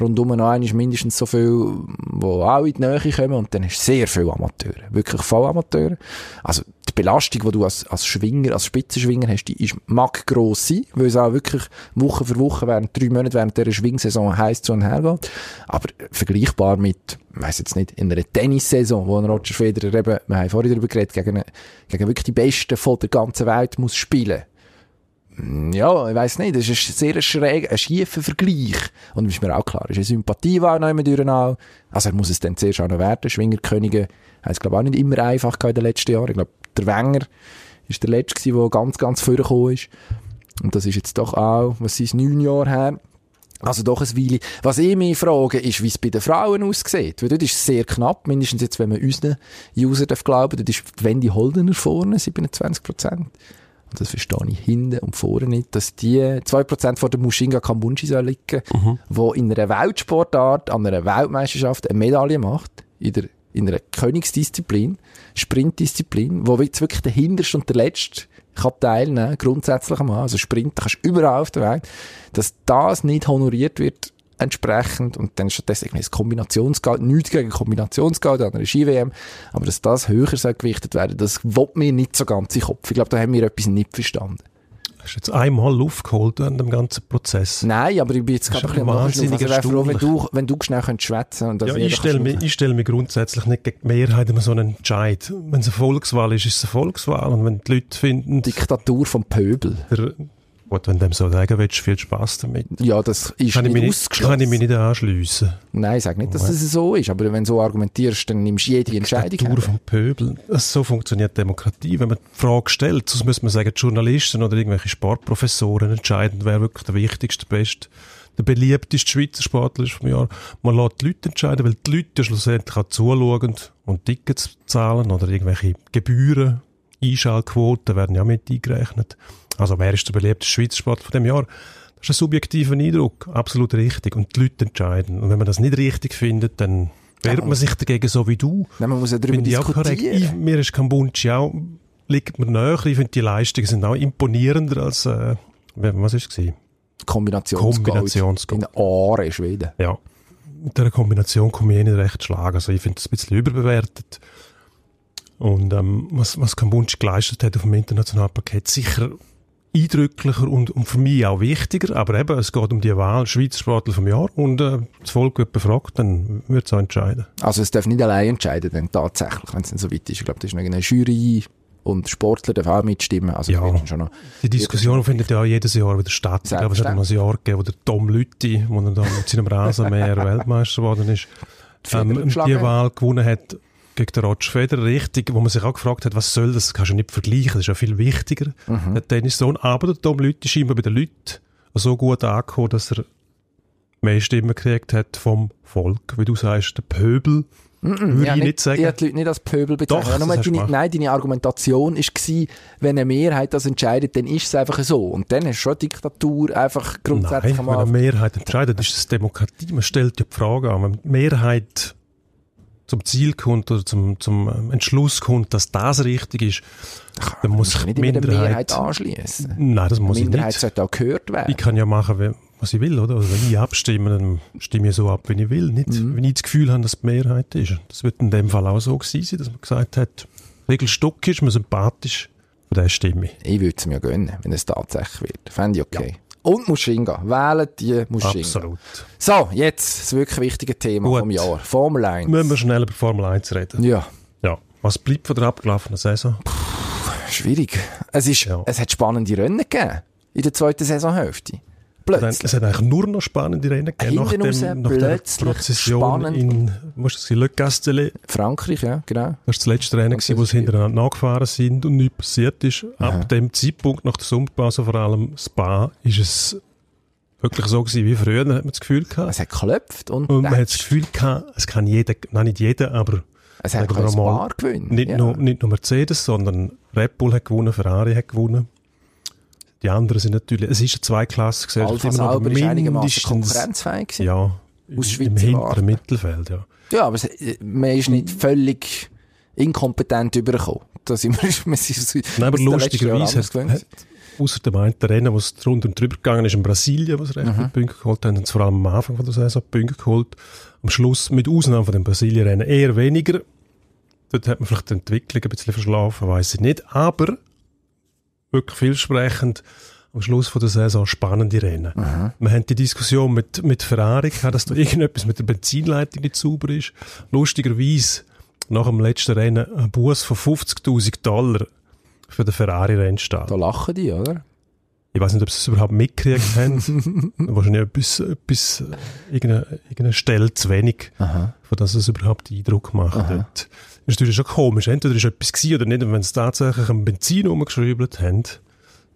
rundum noch einmal mindestens so viel, die auch in die Nähe kommen. Und dann hast du sehr viele Amateure. Wirklich Vollamateure. Also, die Belastung, die du als, als Schwinger, als Spitzenschwinger hast, die ist, mag gross sein, weil es auch wirklich Woche für Woche während drei Monate während dieser Schwingsaison heiß zu und her geht. Aber vergleichbar mit, ich weiss jetzt nicht, in einer Tennissaison, wo ein Roger Federer eben, wir haben vorhin darüber geredet, gegen, gegen wirklich die Besten von der ganzen Welt muss spielen ja, ich weiss nicht, das ist ein sehr schräg, ein schiefer Vergleich. Und ist mir auch klar, ist eine Sympathie war noch immer. Also er muss es dann zuerst auch noch werden. Schwingerkönige haben es, glaube ich, auch nicht immer einfach in den letzten Jahren. Ich glaube, der Wenger ist der Letzte der ganz, ganz vorgekommen ist. Und das ist jetzt doch auch, was ist neun Jahre her. Also doch ein Weile. Was ich mich frage, ist, wie es bei den Frauen aussieht. Weil dort ist es sehr knapp, mindestens jetzt, wenn man unseren User glauben darf. Dort ist Wendy Holdener vorne, 27 Prozent das verstehe ich hinten und vorne nicht, dass die 2% von der Mushinga Kambunji soll liegen, mhm. wo in einer Weltsportart, an einer Weltmeisterschaft eine Medaille macht, in der in einer Königsdisziplin, Sprintdisziplin, wo jetzt wirklich der Hinterste und der Letzte kann teilnehmen, grundsätzlich einmal, also Sprint kannst du überall auf der Welt, dass das nicht honoriert wird, entsprechend und dann stattdessen irgendwie das Kombinationsgeld, nichts gegen Kombinationsgeld an einer Ski-WM, aber dass das höher soll gewichtet werden, das will mir nicht so ganz in Kopf. Ich glaube, da haben wir etwas nicht verstanden. Hast du jetzt einmal Luft geholt an dem ganzen Prozess? Nein, aber ich bin jetzt gerade ein bisschen also wäre froh, wenn du, wenn du schnell könntest schwätzen und ja, ich stelle mir, ich stelle mir grundsätzlich nicht gegen die Mehrheit immer so einen Entscheid. Wenn es eine Volkswahl ist, ist es eine Volkswahl und wenn die Leute finden... Diktatur vom Pöbel. Der, Gut, wenn dem so sagen willst, viel Spaß damit. Ja, das ist kann nicht, ausgeschlossen. Kann ich mich nicht anschliessen. Nein, ich sage nicht, dass das so ist, aber wenn du so argumentierst, dann nimmst du jede Entscheidung. Diktatur vom Pöbel. So funktioniert Demokratie. Wenn man die Frage stellt, sonst müsste man sagen, Journalisten oder irgendwelche Sportprofessoren entscheiden, wer wirklich der wichtigste, beste, der beliebteste Schweizer Sportler ist vom Jahr. Man lässt die Leute entscheiden, weil die Leute schlussendlich auch zuschauen und Tickets zahlen oder irgendwelche Gebühren, Einschaltquoten werden ja mit eingerechnet. Also wer ist der beliebteste Schweizer Sport von dem Jahr? Das ist ein subjektiver Eindruck, absolut richtig. Und die Leute entscheiden. Und wenn man das nicht richtig findet, dann wehrt man sich dagegen so wie du. Nein, man muss ja darüber diskutieren. Ich, mir ist Kambunchi auch, liegt mir näher. Ich finde, die Leistungen sind auch imponierender als, äh, was ist es Kombinationsgold. Kombinationsgold. In Aare, Schweden. Ja. Mit dieser Kombination komme ich eh nicht recht schlagen. Also ich finde es ein bisschen überbewertet. Und ähm, was, was Kambunchi geleistet hat auf dem internationalen Paket, sicher eindrücklicher und, und für mich auch wichtiger. Aber eben, es geht um die Wahl Schweizer Sportler vom Jahr und äh, das Volk wird befragt, dann wird es auch entscheiden. Also es darf nicht allein entscheiden, denn tatsächlich, wenn es dann so weit ist. Ich glaube, das ist eine Jury und Sportler dürfen auch mitstimmen. Also ja, schon noch die Diskussion findet ja jedes Jahr wieder statt. Ich glaube, es hat noch ein Jahr gegeben, wo der Tom Lütti, wo er dann mit seinem Rasenmäher Weltmeister geworden ist, ähm, die Wahl gewonnen hat gegen den Roger Federer richtig, wo man sich auch gefragt hat, was soll das? Das kannst du nicht vergleichen, das ist ja viel wichtiger, mhm. der Tennissohn. Aber der Tom Lüthi ist scheinbar bei den Leuten so gut angekommen, dass er mehr Stimmen gekriegt hat vom Volk, wie du sagst, der Pöbel. Mm -mm, würde ja, ich nicht, sagen. Ich die Leute nicht als Pöbel bezeichnet. Doch, deine, nein, deine Argumentation war, wenn eine Mehrheit das entscheidet, dann ist es einfach so. Und dann hast du schon Diktatur einfach grundsätzlich nein, wenn eine Mehrheit entscheidet, ist es Demokratie. Man stellt ja die Frage an. Wenn die Mehrheit zum Ziel kommt oder zum, zum ähm, Entschluss kommt, dass das richtig ist, Ach, dann muss ich nicht Minderheit, Mehrheit anschließen. Nein, das muss ich nicht. Minderheit sollte auch gehört werden. Ich kann ja machen, was ich will, oder? Also wenn ich abstimme, dann stimme ich so ab, wie ich will. Nicht, mhm. wenn ich das Gefühl habe, dass die Mehrheit ist. Das wird in dem Fall auch so gewesen sein, dass man gesagt hat, Regel Stock ist, man sympathisch, von der stimme ich. Ich würde es mir gönnen, wenn es tatsächlich wird. Fände ich okay. Ja und Mushinga. Wählen die Mushinga. Absolut. So, jetzt das wirklich wichtige Thema Gut. vom Jahr. Formel 1. Müssen wir schnell über Formel 1 reden? Ja. Ja. Was bleibt von der abgelaufenen Saison? Puh, schwierig. Es, ist, ja. es hat spannende Rennen gegeben in der zweiten Saisonhälfte. Plötzlich. Es hat eigentlich nur noch spannende Rennen gegeben. Nach, dem, nach der Prozession spannend. in, was Le Castellet? Frankreich, ja, genau. Das war das letzte Rennen, gewesen, wo sie hintereinander nachgefahren sind und nichts passiert ist. Aha. Ab dem Zeitpunkt, nach der Sommerpause, vor allem Spa, ist es wirklich so gewesen wie früher, hat man das Gefühl gehabt. Es hat geklopft und, und man hat das Gefühl gehabt, es kann jeder, nein, nicht jeder, aber es hat ein paar gewinnen. Nicht, ja. nur, nicht nur Mercedes, sondern Red Bull hat gewonnen, Ferrari hat gewonnen. Die anderen sind natürlich, es ist eine Zweiklasse-Gesellschaft. Alfa Sauber ist einigermaßen konkurrenzfähig Ja, aus Schweizer im hinteren Mittelfeld, ja. Ja, aber es, man ist nicht völlig inkompetent übergekommen. Da sind wir, wir sind Nein, aber lustigerweise hat, hat außer dem einen Rennen, wo es drunter und drüber gegangen ist, in Brasilien, wo sie recht mhm. viele Punkte geholt haben, und vor allem am Anfang von der Saison Punkte geholt. Am Schluss, mit Ausnahme von dem Brasilien-Rennen, eher weniger. Dort hat man vielleicht die Entwicklung ein bisschen verschlafen, weiß ich nicht. Aber wirklich vielversprechend. Am Schluss von der Saison spannende Rennen. Mhm. Wir haben die Diskussion mit, mit Ferrari gehabt, dass da irgendetwas mit der Benzinleitung nicht sauber ist. Lustigerweise, nach dem letzten Rennen, ein Bus von 50.000 Dollar für den Ferrari-Rennstall. Da lachen die, oder? Ich weiß nicht, ob sie es überhaupt mitgekriegt haben. Wahrscheinlich etwas, etwas irgendeine, irgendeine Stelle zu wenig, Aha. von dass es überhaupt Eindruck macht. Das ist natürlich schon komisch. Entweder ist etwas gewesen oder nicht. Und wenn sie tatsächlich am Benzin umgeschrieben haben,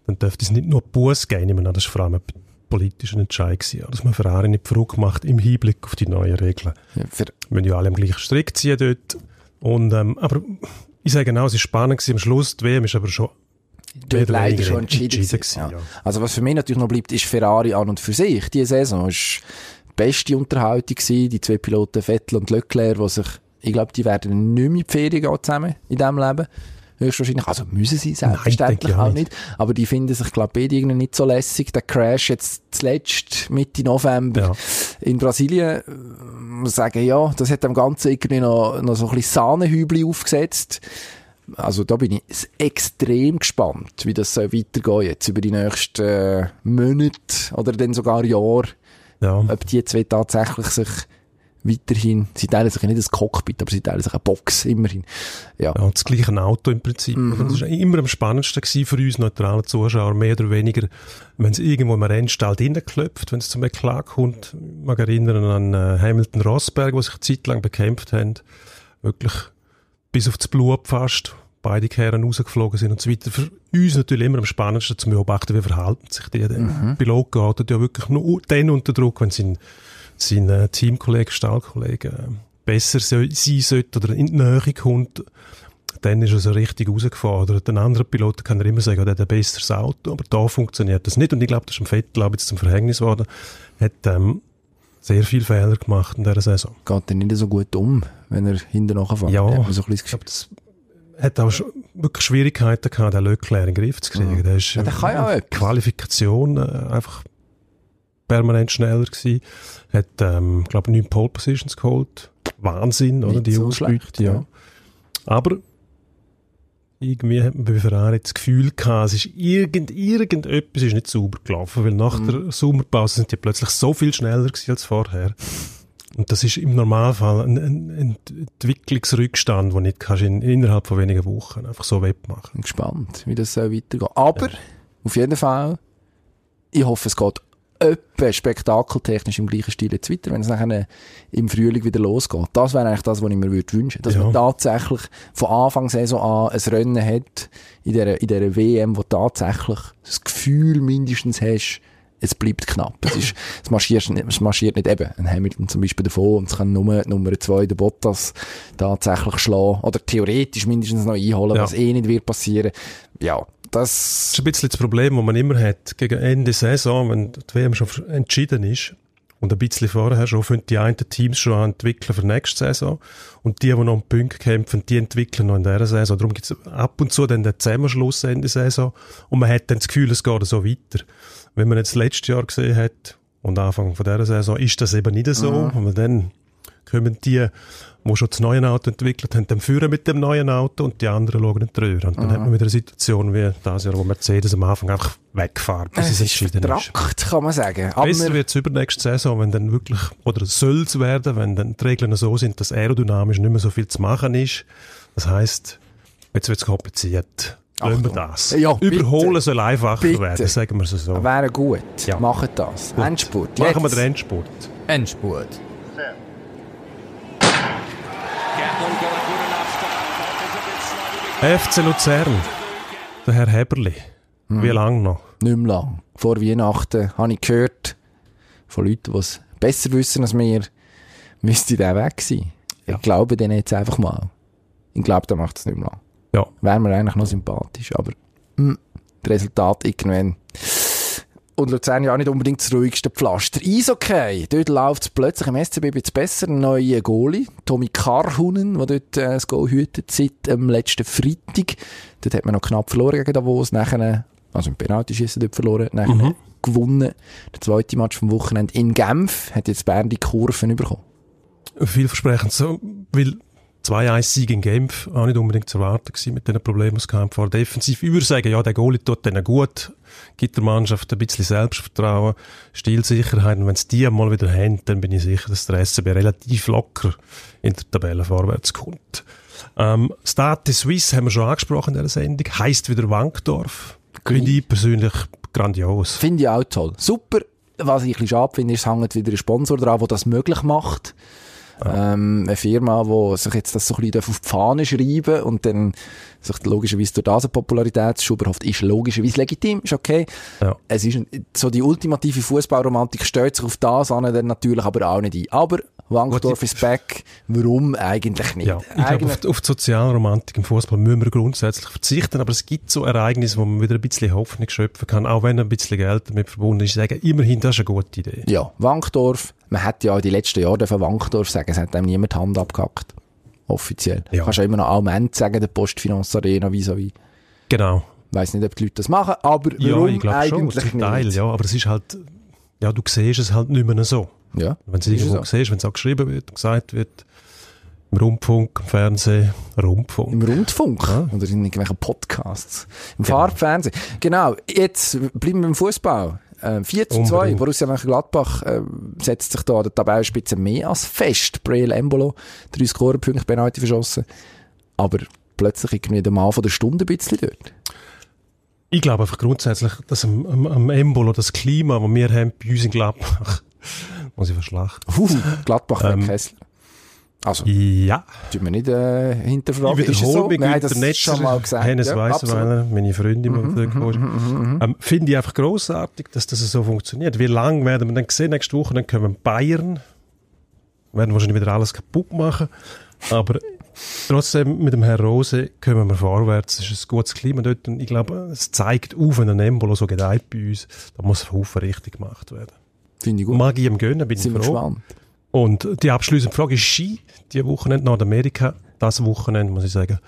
dann dürfte es nicht nur Bus geben. Ich meine, das war vor allem ein politischer Entscheid gewesen, dass man Ferrari nicht verrückt macht im Hinblick auf die neuen Regeln. Ja, wir müssen ja alle am gleichen Strick ziehen dort. Und, ähm, aber ich sage genau, es war spannend gewesen. Am Schluss, die WM ist aber schon dort leider schon entschieden, entschieden gewesen, ja. Also was für mich natürlich noch bleibt, ist Ferrari an und für sich. Die Saison ist die beste Unterhaltung gewesen. Die zwei Piloten Vettel und Leclerc, die sich, ich glaube, die werden nicht mehr in die Ferien gehen zusammen in diesem Leben. Höchstwahrscheinlich. Also müssen sie selbstverständlich Nein, auch nicht. Aber die finden sich, glaube ich, irgendwie nicht so lässig. Der Crash jetzt zuletzt Mitte November ja. in Brasilien, muss sagen, ja, das hat dem Ganzen irgendwie noch, noch so ein bisschen Sahnehübel aufgesetzt. Also da bin ich extrem gespannt, wie das soll weitergehen jetzt über die nächsten äh, Monate oder dann sogar Jahre. Ja. Ob die zwei tatsächlich sich weiterhin, sie teilen sich ja nicht das Cockpit, aber sie teilen sich eine Box, immerhin. Ja, ja das gleiche Auto im Prinzip. Mhm. Das war immer am spannendsten für uns neutralen Zuschauer, mehr oder weniger, wenn es irgendwo im Rennstall klopft, wenn es zum Eklat kommt. Ich mag erinnern an äh, Hamilton Rosberg, wo sich eine Zeit lang bekämpft haben. Wirklich bis auf das Blut fast. Beide Kehren rausgeflogen sind und so weiter. Für uns natürlich immer am spannendsten zu beobachten, wie verhalten sich die. Der mhm. Pilot geht ja wirklich nur dann unter Druck, wenn sein, sein äh, Teamkollege, Stallkollege äh, besser sein sollte oder in die Nähe kommt dann ist er so richtig rausgefordert. Den anderen Piloten kann er immer sagen, er hat ein besseres Auto, aber da funktioniert das nicht. Und ich glaube, das ist im Vettel jetzt zum Verhängnis geworden. Hat ähm, sehr viele Fehler gemacht in dieser Saison. Geht er nicht so gut um, wenn er hinten nachfährt? Ja, so ich glaube, das hat auch wirklich Schwierigkeiten gehabt, den Leclerc in den Griff zu kriegen. Mhm. Der ist ja, der kann ja äh, Qualifikation äh, einfach permanent schneller gewesen. Hat, ähm, glaube ich, neun Pole Positions geholt. Wahnsinn, oder? Die so Ausbeute, ja. ja. Aber irgendwie hat man bei Ferrari das Gefühl gehabt, es ist irgend, irgendetwas ist nicht sauber gelaufen, weil nach mhm. der Sommerpause sind die plötzlich so viel schneller gewesen als vorher. Und das ist im Normalfall ein, ein Entwicklungsrückstand, den nicht kannst in, innerhalb von wenigen Wochen einfach so wettmachen. Ich bin gespannt, wie das so weitergeht. Aber, ja. auf jeden Fall, ich hoffe, es geht öppe spektakeltechnisch im gleichen Stil jetzt weiter, wenn es nachher im Frühling wieder losgeht. Das wäre eigentlich das, was ich mir würde wünschen. Dass ja. man tatsächlich von Anfang Saison an ein Rennen hat in dieser, in dieser WM, wo tatsächlich das Gefühl mindestens hast, es bleibt knapp. Es, ist, es, marschiert, nicht, es marschiert nicht eben. Ein Hamilton zum Beispiel davon und es kann nur Nummer zwei, der Bottas, tatsächlich schlagen oder theoretisch mindestens noch einholen, ja. was eh nicht wird passieren. Ja, das... das ist ein bisschen das Problem, das man immer hat. Gegen Ende Saison, wenn die WM schon entschieden ist, und ein bisschen vorher schon fangen die einen Teams schon entwickeln für nächste Saison. Und die, die noch um Punkte kämpfen, die entwickeln noch in dieser Saison. Darum gibt es ab und zu dann den Zusammenschluss Ende Saison. Und man hat dann das Gefühl, es geht so weiter. Wenn man jetzt letztes Jahr gesehen hat und Anfang von dieser Saison, ist das eben nicht so. Mhm. Und dann kommen die, die schon das neue Auto entwickelt haben, dann führen mit dem neuen Auto und die anderen schauen in die Röhre. Und dann mhm. hat man wieder eine Situation wie das Jahr, wo Mercedes am Anfang einfach wegfährt, bis es, es entschieden ist. kann man sagen. Aber Besser wird es übernächste Saison, wenn dann wirklich, oder soll es werden, wenn dann die Regeln so sind, dass aerodynamisch nicht mehr so viel zu machen ist. Das heisst, jetzt wird es kompliziert. Lassen wir das. Ja, Überholen bitte. soll einfacher Bitte. werden, sagen wir es so. Wäre gut. Ja. Macht das. Gut. Endspurt. Machen wir Jetzt. den Endspurt. Endspurt. FC Luzern. Der Herr Heberli. Hm. Wie lange noch? Nicht mehr lang. Vor Weihnachten habe ich gehört von Leuten, die es besser wissen als mir, müsste der weg sein. Ja. Ich glaube den jetzt einfach mal. Ich glaube, der macht es nicht mehr lang. Ja. Wäre mir eigentlich noch sympathisch, aber mm, das Resultat irgendwann. Und Luzern ja auch nicht unbedingt das ruhigste Pflaster. Eishockey, dort läuft es plötzlich im SCB bisschen besser. Ein neuer Goalie, Tommy Karhunen, der dort äh, das Goal hütet seit dem letzten Freitag. Dort hat man noch knapp verloren gegen Davos, nachher, also im Penaltyschießen dort verloren, nachher Mhm. gewonnen. Der zweite Match vom Wochenende in Genf hat jetzt Bern die Kurven bekommen. Vielversprechend so, weil 2-1-Sieg in Genf auch nicht unbedingt zu erwarten gewesen mit den Problemen, die es vor defensiv. Ich würde sagen, ja, der Goalie tut denen gut, gibt der Mannschaft ein bisschen Selbstvertrauen, Stilsicherheit und wenn es die mal wieder haben, dann bin ich sicher, dass der SCB relativ locker in der Tabelle vorwärts kommt. Ähm, Stade Suisse haben wir schon angesprochen in dieser Sendung, heisst wieder Wankdorf. Finde ich persönlich grandios. Finde ich auch toll. Super. Was ich ein bisschen schade finde, ist, es hängt wieder ein Sponsor dran, der das möglich macht. Ähm, eine Firma, die sich jetzt das so ein bisschen auf die Fahne schreiben und dann sich logischerweise durch das eine Popularitätsschub erhofft, ist logischerweise legitim, ist okay. Ja. Es ist so die ultimative Fußballromantik stellt sich auf das an, dann natürlich aber auch nicht ein. Aber Wankdorf ist back. Warum eigentlich nicht? Ja, ich glaube, Eigentlich- auf, auf die Sozialromantik im Fußball müssen wir grundsätzlich verzichten, aber es gibt so Ereignisse, wo man wieder ein bisschen Hoffnung schöpfen kann, auch wenn ein bisschen Geld damit verbunden ist. Ich sage, immerhin, das ist eine gute Idee. Ja, Wankdorf. Man hat ja die letzten Jahre von Wankdorf sagen, es hat einem niemand die Hand abgehackt. Offiziell. Ja. Du kannst ja immer noch Alment sagen, der Postfinanz Arena vis-à-vis. Genau. Ich weiss nicht, ob die Leute das machen, aber Ja, warum ich glaube schon, eigentlich zum Teil, nicht? ja, aber es ist halt, ja, du siehst es halt nicht mehr so. Ja, Wenn es ist irgendwo so. siehst, wenn es auch geschrieben wird und gesagt wird, im Rundfunk, im Fernsehen, Rundfunk. Im Rundfunk Ja. oder in irgendwelchen Podcasts. Im Farbfernsehen. Genau, jetzt bleiben wir im Fußball. Äh, 4 zu 2, Unbedingt. Borussia Mönchengladbach äh, setzt sich da an der Tabellenspitze mehr als fest. Breel Embolo, drei Scorerpunkte, Penalty verschossen. Aber plötzlich irgendwie der Mann von der Stunde ein bisschen dort. Ich glaube einfach grundsätzlich, dass am, am, am Embolo das Klima, das wir haben bei uns in Gladbach, muss ich verschlachten. Uh, Gladbach Ähm, Kessler. Also, Ja. tun wir nicht äh, hinterfragen. Ich wiederhole so? mich, Nein, das Netzer, schon mal gesagt. Hennes Ja. Mhm, Weisweiler, meine Freundin, die mm gekommen ist. Ähm, Finde ich einfach grossartig, dass das so funktioniert. Wie lange werden wir dann sehen? Nächste Woche dann kommen Bayern, werden wahrscheinlich wieder alles kaputt machen, aber trotzdem mit dem Herrn Rose kommen wir vorwärts. Es ist ein gutes Klima dort und ich glaube, es zeigt auf, wenn ein Embolo so gedeiht bei uns, da muss ein Haufen richtig gemacht werden. Finde ich gut. Mag ich ihm gönnen, bin Sind ich froh. gespannt. Und die abschließende Frage ist Ski. Die Wochenende Nordamerika. Das Wochenende, muss ich sagen.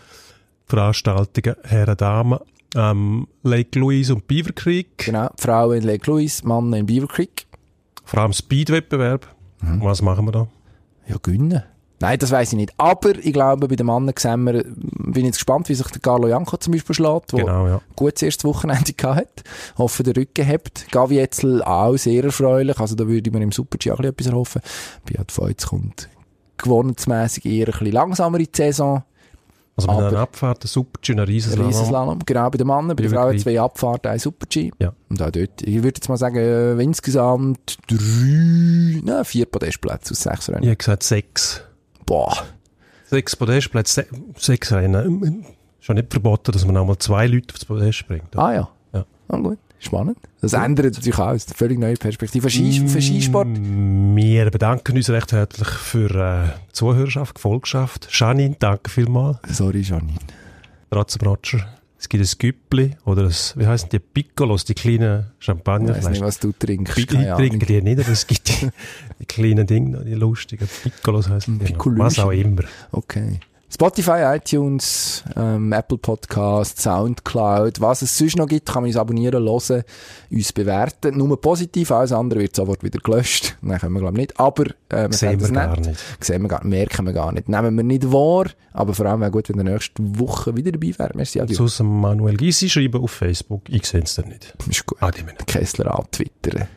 Veranstaltungen, Herren, Damen. Ähm, Lake Louise und Beaver Creek. Genau, Frauen in Lake Louise, Männer in Beaver Creek. Vor allem Speed-Wettbewerb. Mhm. Was machen wir da? Ja, gönnen. Nein, das weiß ich nicht. Aber ich glaube, bei den Männern sehen wir, bin ich jetzt gespannt, wie sich der Carlo Janko zum Beispiel schlägt, der Genau, ja. gut das erste Wochenende gehabt hat. Hoffe, der Rücken hebt. Gavi Etzel auch sehr erfreulich. Also da würde ich mir im Super-G auch ein bisschen etwas erhoffen. Bei Ad Feuz kommt gewohnheitsmässig eher ein bisschen langsamer in die Saison. Also mit einer Abfahrt, ein Super-G, ein Riesenslalom. Riesenslalom. Genau, bei den Männern, bei den Frauen zwei Abfahrten, ein Super-G. Ja. Und auch dort, ich würde jetzt mal sagen, äh, insgesamt drei, nein, vier Podestplätze aus sechs Ich Rennen. habe gesagt sechs. Boah. Sechs Podestplätze, se sechs Rennen. Schon nicht verboten, dass man auch mal zwei Leute aufs Podest bringt. Ah ja. Ja. Ah, gut. Spannend. Das ändert natürlich auch. Ist eine völlig neue Perspektive. Für Skisport. Wir bedanken uns recht herzlich für äh, die Zuhörerschaft, Gefolgschaft. Janine, danke vielmals. Sorry, Janine. Roger. Es gibt ein Güppli oder ein, wie heißen die Piccolos, die kleinen Ich weiß nicht, was du trinkst. Ich Ahnung. trinke die nicht, aber es gibt die, die kleinen Dinge, die lustigen Piccolos heißen die. noch. Was auch immer. Okay. Spotify, iTunes, ähm, Apple Podcast, Soundcloud, was es sonst noch gibt, kann man uns abonnieren, hören, uns bewerten. Nur positiv, alles andere wird sofort wieder gelöscht. Nein, können wir glaube ich nicht. Aber äh, wir Sehen wir es gar nicht. Sehen wir gar, merken wir gar nicht. Nehmen wir nicht wahr, aber vor allem wäre gut, wenn ihr nächste Woche wieder dabei wäre. Merci, adieu. Zu Manuel Gysi schreiben auf Facebook. Ich sehe es dann nicht. Ist gut. Adi, meine Kessler antwittern.